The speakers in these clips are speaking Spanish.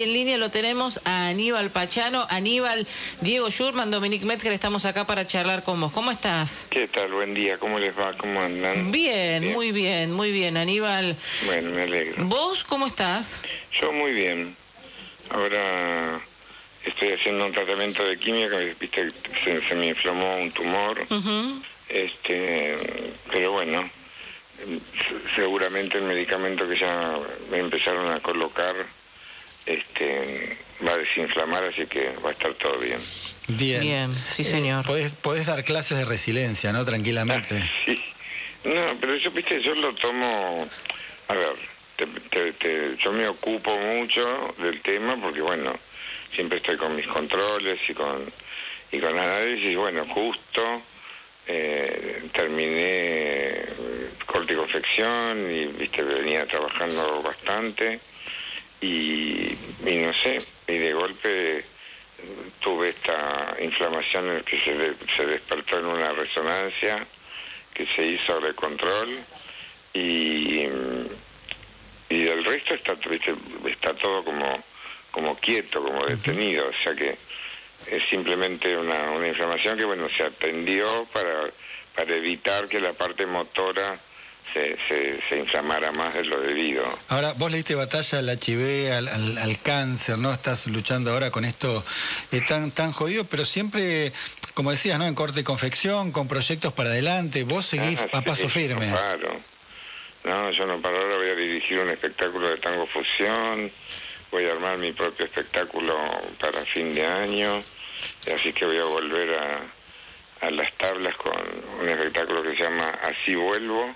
En línea lo tenemos a Aníbal Pachano. Aníbal, Diego Schurman, Dominique Metzger, estamos acá para charlar con vos. ¿Cómo estás? ¿Qué tal? Buen día. ¿Cómo les va? ¿Cómo andan? Bien, muy bien, muy bien, Aníbal. Bueno, me alegro. ¿Vos cómo estás? Yo muy bien. Ahora estoy haciendo un tratamiento de química, viste, se, me inflamó un tumor. Este, pero bueno, seguramente el medicamento que ya me empezaron a colocar este, va a desinflamar, así que va a estar todo bien. Bien. Bien, sí, señor. Eh, podés, dar clases de resiliencia, ¿no? Tranquilamente. Ah, sí. No, pero yo, viste, yo lo tomo... A ver, yo me ocupo mucho del tema porque, bueno, siempre estoy con mis controles y con, y con análisis. Bueno, justo eh, terminé corticofección y, viste, venía trabajando bastante y, no sé, y de golpe tuve esta inflamación que se, se despertó en una resonancia que se hizo de control y, y del resto está, está todo como, como quieto, como detenido, o sea que es simplemente una, una inflamación que bueno se atendió para, para evitar que la parte motora se, se, inflamara más de lo debido. Ahora, vos le diste batalla al HIV, al, cáncer, ¿no? Estás luchando ahora con esto eh, tan, tan jodido, pero siempre, como decías, ¿no? En corte y confección, con proyectos para adelante, vos seguís ah, a paso firme. No paro. No, yo no paro, ahora voy a dirigir un espectáculo de tango fusión, voy a armar mi propio espectáculo para fin de año, así que voy a volver a, a las tablas con un espectáculo que se llama Así vuelvo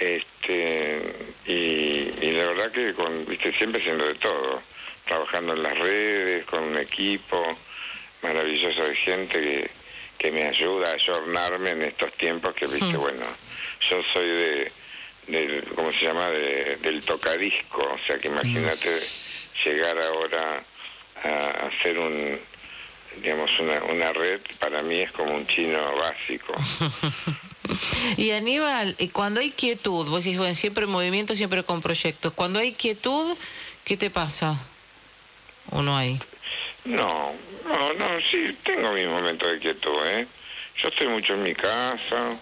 este, y, la verdad que con, viste, siempre siendo de todo, trabajando en las redes, con un equipo maravilloso de gente que, que me ayuda a ayornarme en estos tiempos que, viste, bueno, yo soy de, del, ¿cómo se llama?, del tocadisco, o sea que imagínate llegar ahora a hacer un, digamos, una, una red, para mí es como un chino básico. Y Aníbal, cuando hay quietud, vos decís, bueno, siempre en movimiento, siempre con proyectos. Cuando hay quietud, ¿qué te pasa? ¿O no hay? No, no, no, sí, tengo mi momento de quietud, ¿eh? Yo estoy mucho en mi casa,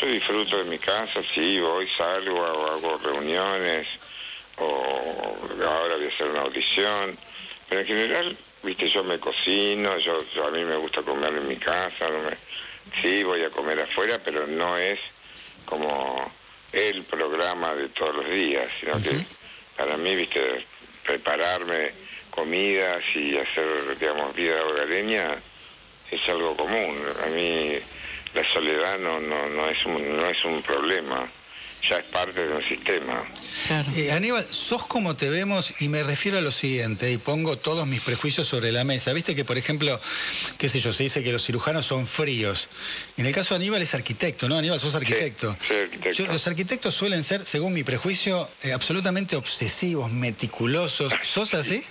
yo disfruto de mi casa, sí, voy, salgo, hago, hago reuniones, o ahora voy a hacer una audición, pero en general, viste, yo me cocino, yo, a mí me gusta comer en mi casa, no me sí, voy a comer afuera, pero no es como el programa de todos los días, sino que para mí, viste, prepararme comidas y hacer, digamos, vida hogareña es algo común. A mí la soledad no, no, no, es, un, no es un problema ya es parte de un sistema. Eh, Aníbal, sos como te vemos y me refiero a lo siguiente, y pongo todos mis prejuicios sobre la mesa. Viste que, por ejemplo, qué sé yo, se dice que los cirujanos son fríos. En el caso de Aníbal es arquitecto, ¿no? Aníbal, sos arquitecto. Sí, arquitecto. los arquitectos suelen ser, según mi prejuicio, eh, absolutamente obsesivos, meticulosos. ¿Sos así?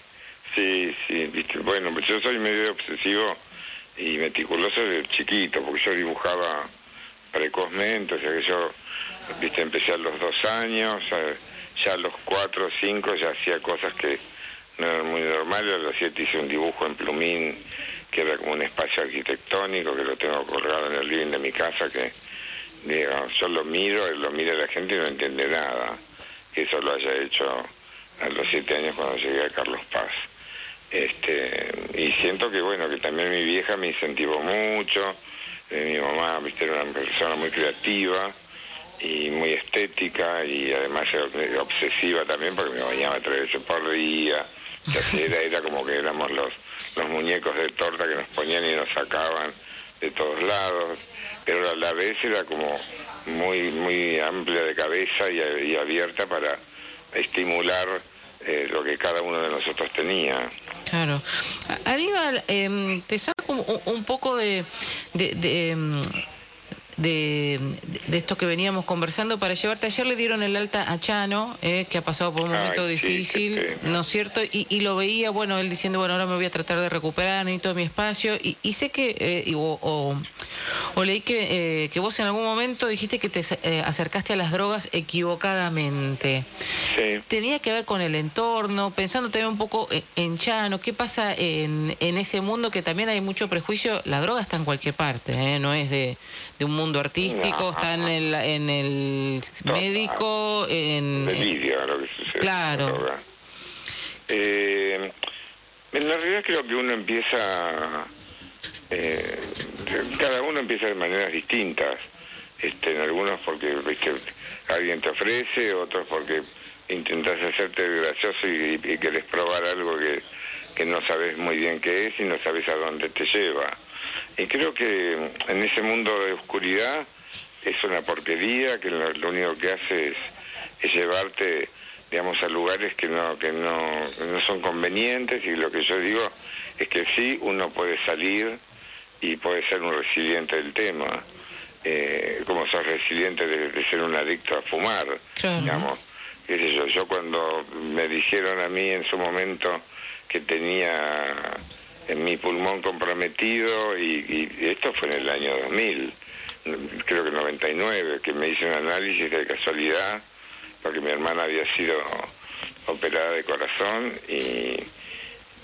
Sí, sí, viste. Bueno, pues yo soy medio obsesivo y meticuloso de chiquito, porque yo dibujaba precozmente, o sea que yo viste, empecé a los dos años, ya a los cuatro o cinco ya hacía cosas que no eran muy normales, a los siete hice un dibujo en plumín que era como un espacio arquitectónico que lo tengo colgado en el living de mi casa que digamos, yo lo miro, lo mira la gente y no entiende nada que eso lo haya hecho a los siete años cuando llegué a Carlos Paz. Este, y siento que bueno, que también mi vieja me incentivó mucho, eh, mi mamá viste, era una persona muy creativa, y muy estética y además obsesiva también porque me bañaba tres veces por día. Era, era como que éramos los, los muñecos de torta que nos ponían y nos sacaban de todos lados, pero a la vez era como muy, muy amplia de cabeza y, abierta para estimular eh, lo que cada uno de nosotros tenía. Claro. Aníbal, eh, te saco un, poco de, de em, de, esto que veníamos conversando para llevarte. Ayer le dieron el alta a Chano, eh, que ha pasado por un momento difícil, ¿no es cierto? Y, lo veía, bueno, él diciendo, bueno, ahora me voy a tratar de recuperar, necesito mi espacio. Y, sé que, eh, o, O leí que, eh, que vos en algún momento dijiste que te eh, acercaste a las drogas equivocadamente. Sí. Tenía que ver con el entorno, pensando también un poco e- en Chano, ¿qué pasa en, en ese mundo que también hay mucho prejuicio? La droga está en cualquier parte, ¿eh? no es de, de un mundo artístico, No. está en el, en el médico, en... Delirio lo que sucede. Claro. con la droga. Eh, en la realidad creo que uno empieza, eh, cada uno empieza de maneras distintas. Este, en algunos porque viste, alguien te ofrece, otros porque intentas hacerte gracioso y, y querés probar algo que, que no sabes muy bien qué es y no sabes a dónde te lleva. Y creo que en ese mundo de oscuridad es una porquería que lo, único que hace es, es llevarte digamos a lugares que no que no, no son convenientes y lo que yo digo es que sí uno puede salir y puede ser un resiliente del tema eh, como sos resiliente de, de ser un adicto a fumar Claro. digamos qué sé yo yo cuando me dijeron a mí en su momento que tenía en mi pulmón comprometido y, y esto fue en el año 2000 creo que 99 que me hice un análisis de casualidad porque mi hermana había sido operada de corazón y,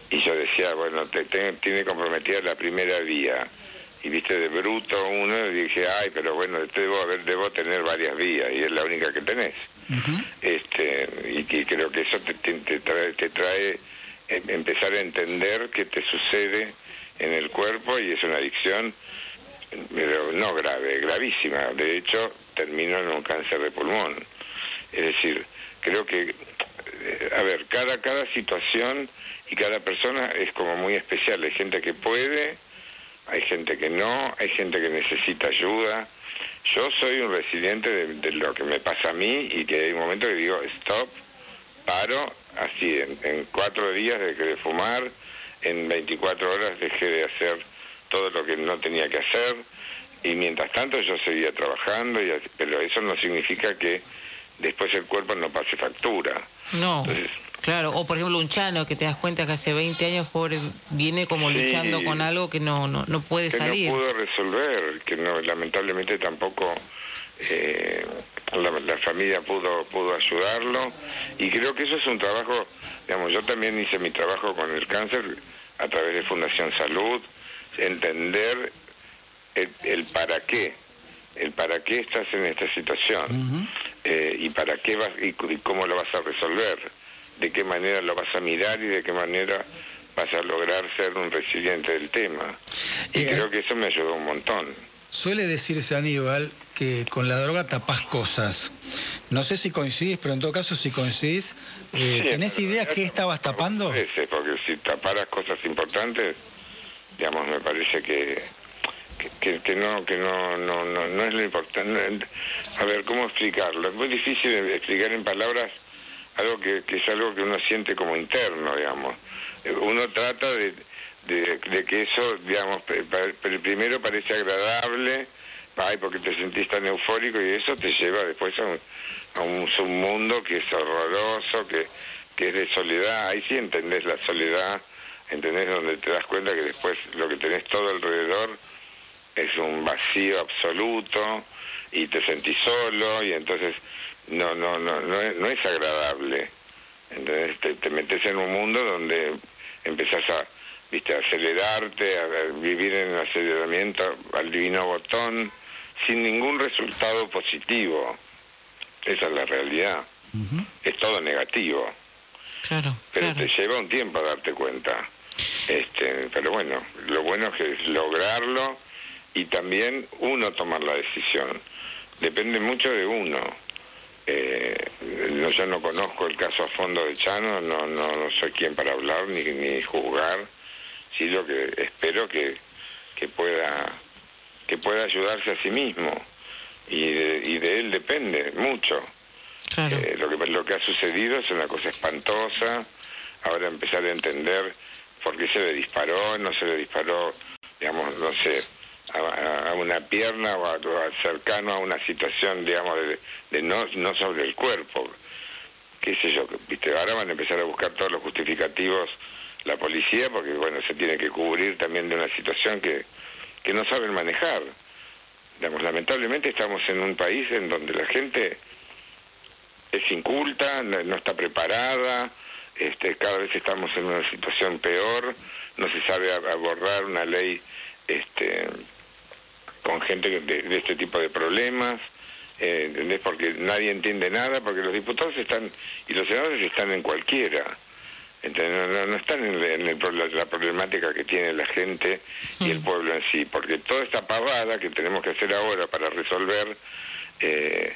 y yo decía, bueno, te, te- tiene comprometida la primera vía. Y viste de bruto uno, y dije, ay, pero bueno, debo, haber, debo tener varias vías y es la única que tenés. Este Y que creo que eso te, te- te trae, te trae em- empezar a entender qué te sucede en el cuerpo y es una adicción, pero no grave, gravísima. De hecho, terminó en un cáncer de pulmón. Es decir, creo que, eh, a ver, cada, cada situación y cada persona es como muy especial. Hay gente que puede, hay gente que no, hay gente que necesita ayuda. Yo soy un resiliente de, lo que me pasa a mí y que hay un momento que digo, stop, paro, así, en, cuatro días dejé de fumar, en 24 horas dejé de hacer todo lo que no tenía que hacer y mientras tanto yo seguía trabajando, y, pero eso no significa que después el cuerpo no pase factura. No, Entonces- claro. O por ejemplo un Chano que te das cuenta que hace 20 años pobre, viene como Sí. luchando con algo que no, no, no puede que salir. no pudo resolver, que no lamentablemente tampoco eh, la, la familia pudo pudo ayudarlo y creo que eso es un trabajo, digamos, yo también hice mi trabajo con el cáncer a través de Fundación Salud, entender el, el para qué, el para qué estás en esta situación eh, y para qué vas y, cómo lo vas a resolver, de qué manera lo vas a mirar y de qué manera vas a lograr ser un resiliente del tema. Y Eh, creo que eso me ayudó un montón. Suele decirse, Aníbal, que con la droga tapás cosas. No sé si coincidís, pero en todo caso, si coincidís, eh, Sí, ¿tenés idea qué estabas tapando? parece, porque si taparas cosas importantes, digamos, me parece que que, que- que no que no, no, no, no es lo importante. A ver, ¿cómo explicarlo? Es muy difícil explicar en palabras algo que, que es algo que uno siente como interno, digamos. Uno trata de, de, de que eso, digamos, primero parece agradable, ay, porque te sentís tan eufórico y eso te lleva después a un, a un submundo que es horroroso, que, que es de soledad. Ahí sí entendés la soledad, entendés donde te das cuenta que después lo que tenés todo alrededor es un vacío absoluto y te sentís solo y entonces no no no no es, no es agradable entonces te, te metes en un mundo donde empezás a viste a acelerarte a, a vivir en aceleramiento al divino botón sin ningún resultado positivo. Esa es la realidad. Es todo negativo. Claro, pero claro. te lleva un tiempo a darte cuenta. Este, pero bueno, lo bueno es que es lograrlo y también uno tomar la decisión. Depende mucho de uno. Eh, no, yo no conozco el caso a fondo de Chano, no, no, no soy quien para hablar ni, ni juzgar. Sí, lo que espero que, que pueda que pueda ayudarse a sí mismo y de, y de él depende mucho. claro. Eh, lo, que, lo que ha sucedido es una cosa espantosa. Ahora empezar a entender por qué se le disparó, no se le disparó, digamos, no sé, a, una pierna o a- cercano a una situación, digamos, de, de no, no sobre el cuerpo. Qué sé yo, viste, ahora van a empezar a buscar todos los justificativos la policía porque, bueno, se tiene que cubrir también de una situación que, que no saben manejar. digamos, lamentablemente estamos en un país en donde la gente es inculta, no, está preparada, este, cada vez estamos en una situación peor, no se sabe abordar una ley este, con gente de, este tipo de problemas, eh, ¿entendés? Porque nadie entiende nada, porque los diputados están y los senadores están en cualquiera. No, no, están en, la problemática que tiene la gente y el pueblo en sí, porque toda esta pavada que tenemos que hacer ahora para resolver, eh,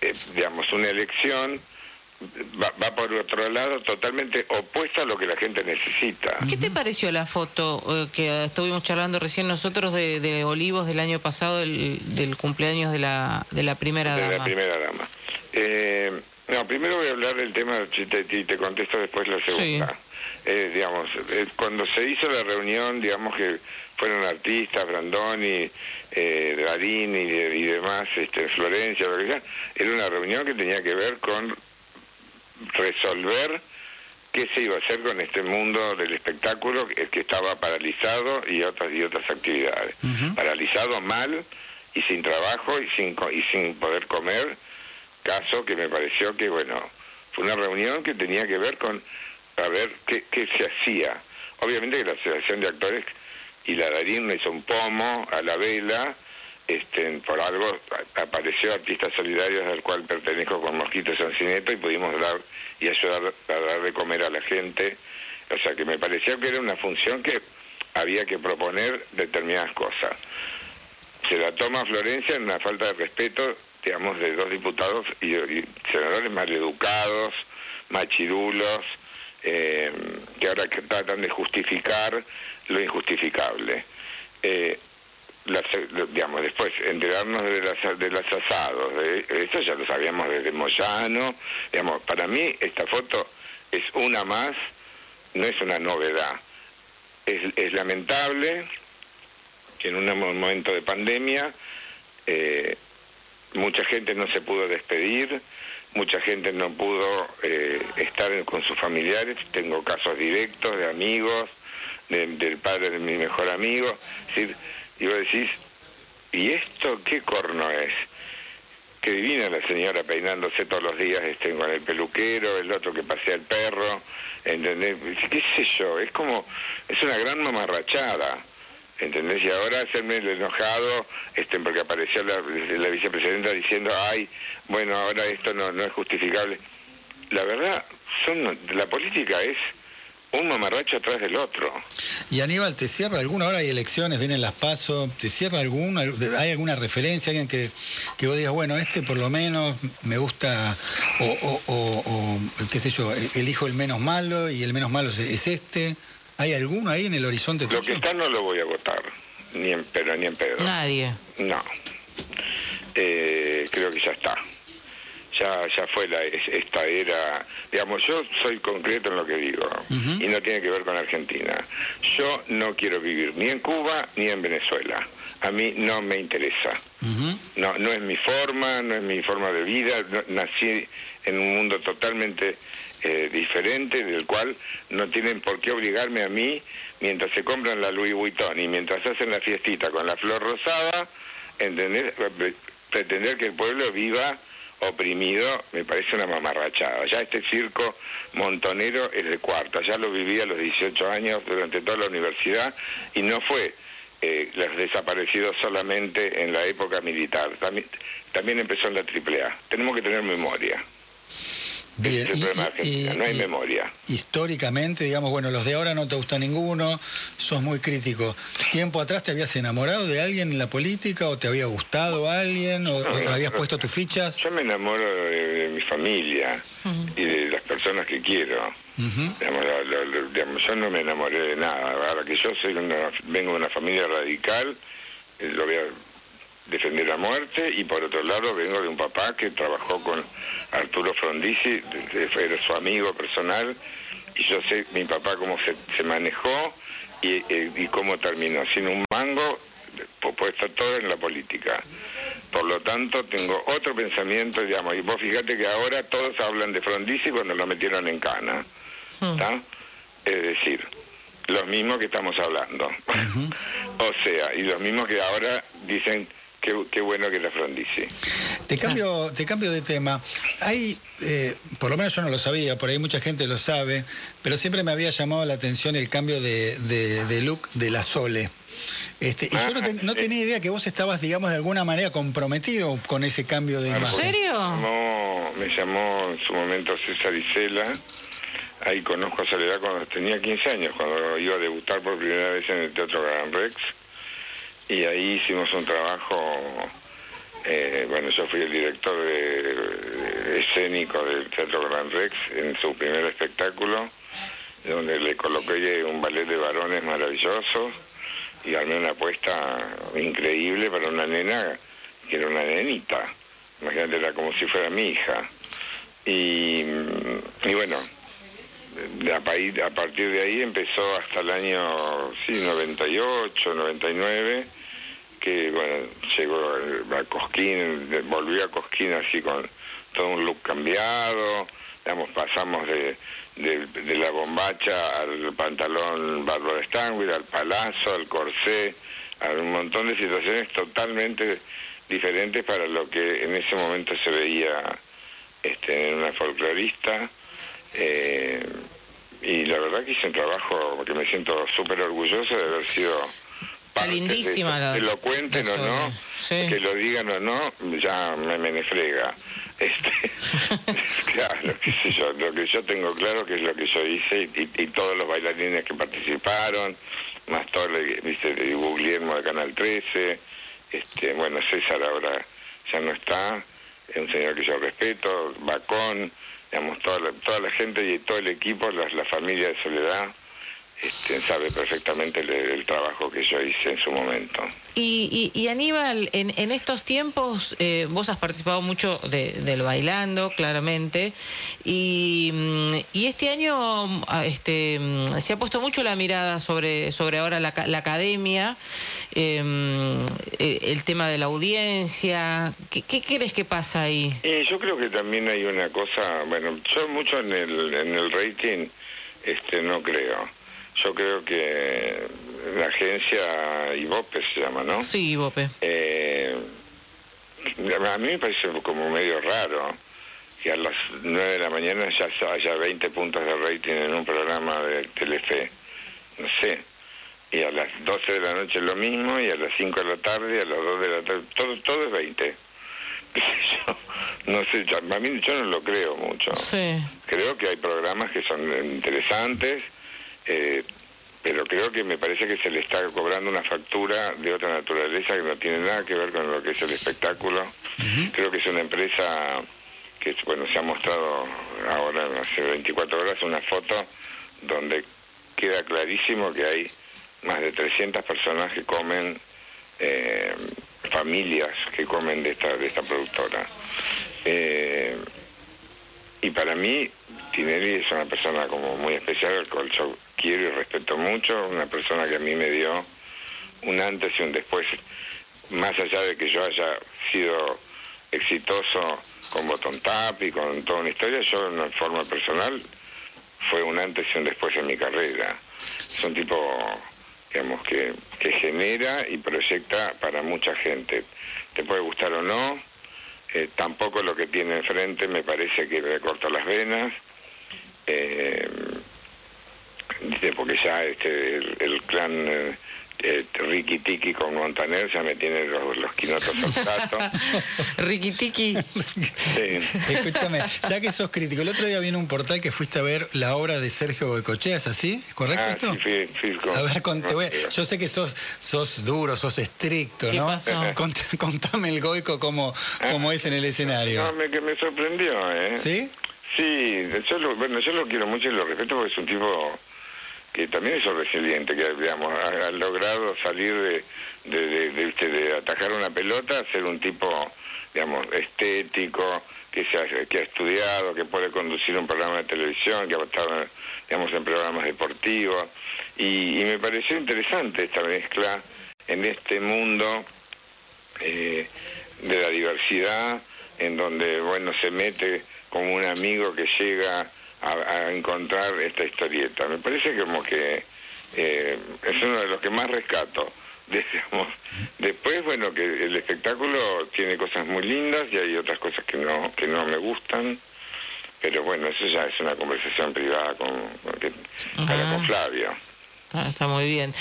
eh, digamos, una elección, va, por otro lado totalmente opuesta a lo que la gente necesita. ¿Qué te pareció la foto eh, que estuvimos charlando recién nosotros de, Olivos del año pasado, del, cumpleaños de la, de la primera dama? De la primera dama. Eh, no, primero voy a hablar del tema y te, contesto después la segunda. Eh, digamos, cuando se hizo la reunión, digamos que fueron artistas, Brandoni, eh, Darín y, demás, este, Florencia, lo que sea, era una reunión que tenía que ver con resolver qué se iba a hacer con este mundo del espectáculo que estaba paralizado y otras y otras actividades. Paralizado mal y sin trabajo y sin, y sin poder comer, caso que me pareció que, bueno, fue una reunión que tenía que ver con a ver qué, qué se hacía. Obviamente que la Asociación de Actores y la Darín hizo un pomo a la vela, este, por algo apareció Artistas Solidarios, al cual pertenezco con Mosquito Sancineto, y pudimos dar y ayudar a dar de comer a la gente. O sea que me pareció que era una función que había que proponer determinadas cosas. Se la toma Florencia en una falta de respeto, digamos, de dos diputados y, senadores mal educados, machirulos, eh, que ahora tratan de justificar lo injustificable. Eh, digamos, después enterarnos de, las, de los asados, de, esto ya lo sabíamos desde Moyano, digamos, para mí esta foto es una más, no es una novedad. Es, lamentable que en un momento de pandemia eh, mucha gente no se pudo despedir, mucha gente no pudo eh, estar con sus familiares, tengo casos directos de amigos, del padre de mi mejor amigo, es decir, y vos decís, ¿y esto qué corno es? Qué divina la señora peinándose todos los días este, con el peluquero, el otro que pasea el perro, ¿entendés? ¿Qué sé yo? Es como, es una gran mamarrachada. ¿Entendés? Y ahora hacerme el enojado, este, porque apareció la, vicepresidenta diciendo, ay, bueno, ahora esto no, no es justificable. La verdad, son, la política es un mamarracho atrás del otro. Y Aníbal, ¿te cierra alguna? Ahora hay elecciones, vienen las pasos, ¿te cierra alguna? ¿Hay alguna referencia? ¿Alguien que, que vos digas, bueno, este por lo menos me gusta, o, qué sé yo, elijo el menos malo y el menos malo es, este? ¿Hay alguno ahí en el horizonte Lo que está no lo voy a votar, ni en, pero ni en pedo. Nadie. No. Eh, creo que ya está ya, ya fue la, esta era, digamos, yo soy concreto en lo que digo y no tiene que ver con Argentina. Yo no quiero vivir ni en Cuba ni en Venezuela. A mí no me interesa. No, no es mi forma, no es mi forma de vida. nací en un mundo totalmente eh, diferente, del cual no tienen por qué obligarme a mí, mientras se compran la Louis Vuitton y mientras hacen la fiestita con la flor rosada, entender, pretender que el pueblo viva oprimido, me parece una mamarrachada. Ya este circo montonero es de cuarta, ya lo viví a los 18 años durante toda la universidad y no fue eh, desaparecido solamente en la época militar, también, también empezó en la AAA. Tenemos que tener memoria. Bien, y, no hay memoria. Históricamente, digamos, bueno, los de ahora no te gusta ninguno, sos muy crítico. ¿Tiempo atrás te habías enamorado de alguien en la política o te había gustado alguien o, habías puesto tus fichas? Yo me enamoro de, mi familia y de las personas que quiero. digamos, yo no me enamoré de nada. Ahora que yo soy vengo de una familia radical, eh, lo voy a defender la muerte y por otro lado vengo de un papá que trabajó con Arturo Frondizi, era su amigo personal y yo sé mi papá cómo se, manejó eh, y, cómo terminó, sin un mango puesto todo en la política. Por lo tanto, tengo otro pensamiento, digamos, y vos fíjate que ahora todos hablan de Frondizi cuando lo metieron en cana. ¿está? Es decir, los mismos que estamos hablando. o sea, y los mismos que ahora dicen qué, bueno que la frondice. Te cambio, te cambio de tema. Hay, eh, por lo menos yo no lo sabía, por ahí mucha gente lo sabe, pero siempre me había llamado la atención el cambio de, de, look de la Sole. Este, y yo no, tenía idea que vos estabas, digamos, de alguna manera comprometido con ese cambio de imagen. ¿En serio? No, me llamó en su momento César Isela. Ahí conozco a Soledad cuando tenía 15 años, cuando iba a debutar por primera vez en el Teatro Gran Rex y ahí hicimos un trabajo, eh, bueno, yo fui el director de, escénico del Teatro Gran Rex en su primer espectáculo, donde le coloqué un ballet de varones maravilloso y armé una apuesta increíble para una nena que era una nenita, imagínate, era como si fuera mi hija. Y, y bueno, a, partir de ahí empezó hasta el año sí, 98, 99 que bueno, llegó a Cosquín, volvió a Cosquín así con todo un look cambiado, digamos, pasamos de, de, la bombacha al pantalón Bárbara Stanwyl, al palazo, al corsé, a un montón de situaciones totalmente diferentes para lo que en ese momento se veía este, en una folclorista. Eh, y la verdad que hice un trabajo que me siento súper orgulloso de haber sido Está lindísima la, que lo cuenten o no, que lo digan o no, ya me, me frega. Este, claro, qué sé yo, lo que yo tengo claro que es lo que yo hice y, todos los bailarines que participaron, más todo, viste, de Guglielmo de Canal 13, este, bueno, César ahora ya no está, es un señor que yo respeto, Bacón, digamos, toda la, toda la gente y todo el equipo, la, la familia de Soledad, este, sabe perfectamente el, trabajo que yo hice en su momento. Y, Aníbal, en, estos tiempos eh, vos has participado mucho del bailando, claramente, y, mm, este año ah, este, mm, se ha puesto mucho la mirada sobre, sobre ahora la, academia, em, eh, el tema de la audiencia. ¿Qué, ¿Qué, crees que pasa ahí? yo creo que también hay una cosa, bueno, yo mucho en el, en el rating este, no creo yo creo que la agencia IVOPE se llama, ¿no? Sí, IVOPE. Eh, a mí me parece como medio raro que a las 9 de la mañana ya haya 20 puntos de rating en un programa de Telefe. No sé. Y a las 12 de la noche lo mismo, y a las 5 de la tarde, y a las 2 de la tarde, todo, todo es 20. no sé, a mí yo no lo creo mucho. Sí. Creo que hay programas que son interesantes, eh, pero creo que me parece que se le está cobrando una factura de otra naturaleza que no tiene nada que ver con lo que es el espectáculo. Creo que es una empresa que bueno se ha mostrado ahora hace 24 horas una foto donde queda clarísimo que hay más de 300 personas que comen eh, familias que comen de esta de esta productora eh, y para mí Tinelli es una persona como muy especial, al cual yo quiero y respeto mucho, una persona que a mí me dio un antes y un después, más allá de que yo haya sido exitoso con Botón Tap y con toda una historia, yo en forma personal fue un antes y un después en mi carrera. Es un tipo, digamos, que, que genera y proyecta para mucha gente. Te puede gustar o no, eh, tampoco lo que tiene enfrente me parece que le corta las venas. Eh, porque ya este, el, clan eh, Ricky Tiki con Montaner ya me tiene los, los quinotos al Ricky Tiki. Escúchame, ya que sos crítico, el otro día vino un portal que fuiste a ver la obra de Sergio Boicochea, ¿es así? ¿Correcto ah, esto? Sí, sí, a ver, yo sé que sos, sos duro, sos estricto, ¿no? contame el Goico como, como es en el escenario. No, me, que me sorprendió, ¿eh? ¿Sí? Sí, yo lo, bueno, yo lo quiero mucho y lo respeto porque es un tipo que también es resiliente, que digamos, ha, logrado salir de, de, de, atajar una pelota, ser un tipo, digamos, estético, que, se ha, que ha estudiado, que puede conducir un programa de televisión, que ha estado, digamos, en programas deportivos. Y, me pareció interesante esta mezcla en este mundo eh, de la diversidad, en donde, bueno, se mete como un amigo que llega a, encontrar esta historieta. Me parece como que eh, es uno de los que más rescato digamos. Después, bueno, que el espectáculo tiene cosas muy lindas y hay otras cosas que no, que no me gustan. Pero bueno, eso ya es una conversación privada con, con, que- para Ajá. con Flavia. Ah, está muy bien.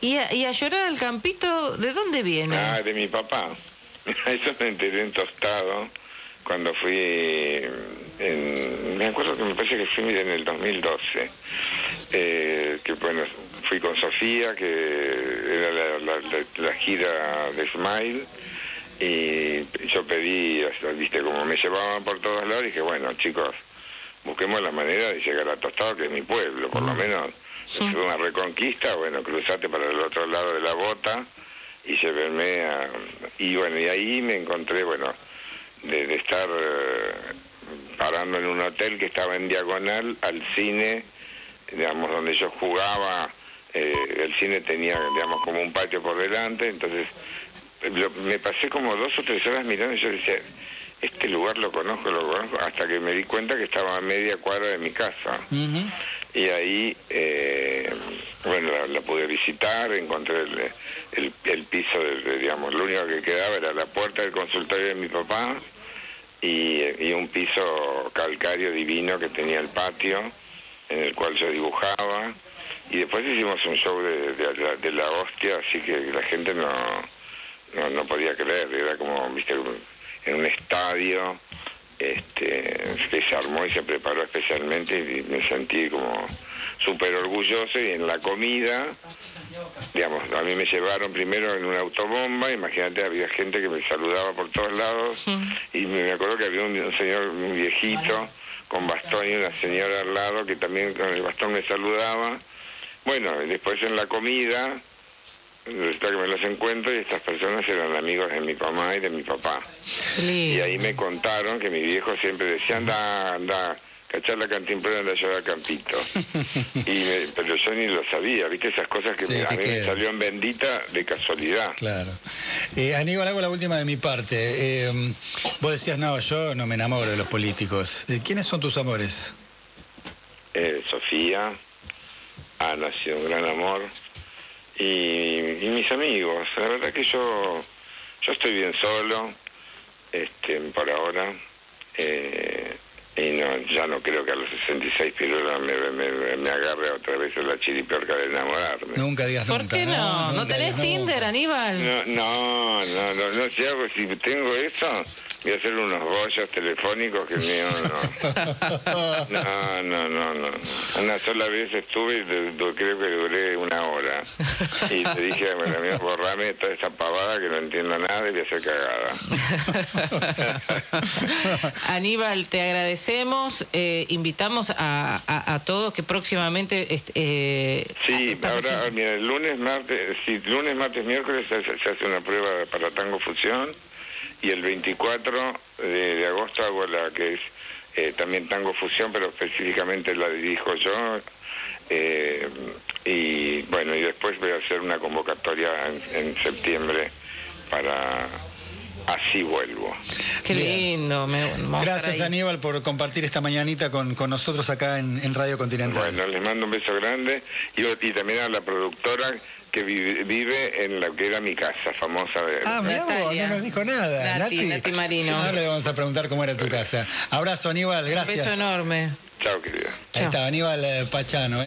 ¿Y a, y a llorar al campito, de dónde viene? Ah, de mi papá. Eso me enteré en Tostado cuando fui en, me acuerdo que me parece que fui en el 2012. Eh, que bueno, fui con Sofía, que era la, la- la- la gira de Smile. Y yo pedí, viste, como me llevaban por todos lados, dije, bueno, chicos, busquemos la manera de llegar a Tostado, que es mi pueblo, por lo menos. Es una reconquista, bueno, cruzate para el otro lado de la bota y llevarme a... Y bueno, y ahí me encontré, bueno, de, de estar eh, parando en un hotel que estaba en diagonal al cine, digamos, donde yo jugaba, eh, el cine tenía, digamos, como un patio por delante, entonces lo- me pasé como dos o tres horas mirando y yo decía, este lugar lo conozco, lo conozco, hasta que me di cuenta que estaba a media cuadra de mi casa. Y ahí, eh, bueno, la, la pude visitar, encontré el, el- el piso, de, de, digamos, lo único que quedaba era la puerta del consultorio de mi papá y, y un piso calcario divino que tenía el patio, en el cual yo dibujaba. Y después hicimos un show de, de la- de la hostia, así que la gente no, no, no podía creer, era como, viste, en un estadio este, que se armó y se preparó especialmente y me sentí como súper orgulloso y en la comida, digamos, a mí me llevaron primero en una autobomba, imagínate, había gente que me saludaba por todos lados y me acuerdo que había un, un señor un viejito con bastón y una señora al lado que también con el bastón me saludaba. Bueno, después en la comida, resulta que me los encuentro y estas personas eran amigos de mi mamá y de mi papá. Y ahí me contaron que mi viejo siempre decía, anda, anda, cachar la cantimplora, anda a llorar al campito. y me- pero yo ni lo sabía, viste, esas cosas que Sí, me- a mí me salió en bendita de casualidad. Claro. Eh, Aníbal, hago la última de mi parte. Eh, vos decías, no, yo no me enamoro de los políticos. Eh, ¿Quiénes son tus amores? Eh, Sofía, Ana ha sido un gran amor. Y, y mis amigos, la verdad que yo, yo estoy bien solo, este, por ahora. eh, y no, ya no creo que a los 66 pirulas me, me, me agarre otra vez la chiripiorca de enamorarme. Nunca digas ¿Por nunca. qué no? ¿No, nunca tenés Tinder, nunca. Aníbal? No, no, no, no, no, si, hago, si tengo eso, voy a hacer unos bollos telefónicos que mío no. No, no, no, no. Una sola vez estuve y de- de- creo que duré una hora. Y te dije, bueno, mira, borrame toda esa pavada que no entiendo nada y voy a hacer cagada. Aníbal, te agradecemos. eh, invitamos a, a- a todos que próximamente. eh, Sí, ahora, haciendo- mira, el lunes, martes, sí, lunes, martes, miércoles se, se hace una prueba para Tango Fusión y el 24 de, de agosto hago la que es eh, también Tango Fusión, pero específicamente la dirijo yo. eh, y bueno, y después voy a hacer una convocatoria en, en septiembre para Así Vuelvo. Qué Bien. lindo. me- Gracias. Aníbal, por compartir esta mañanita con, con nosotros acá en, en Radio Continental. Bueno, les mando un beso grande y, y también a la productora que vive, vive en la que era mi casa, famosa de... Ah, vos, Natalia. no nos dijo nada. Nati, Nati, Nati Marino. Ahora le vamos a preguntar cómo era tu casa. Abrazo, Aníbal, Un gracias. beso enorme. Chao, querida. Ahí está, Aníbal eh, Pachano.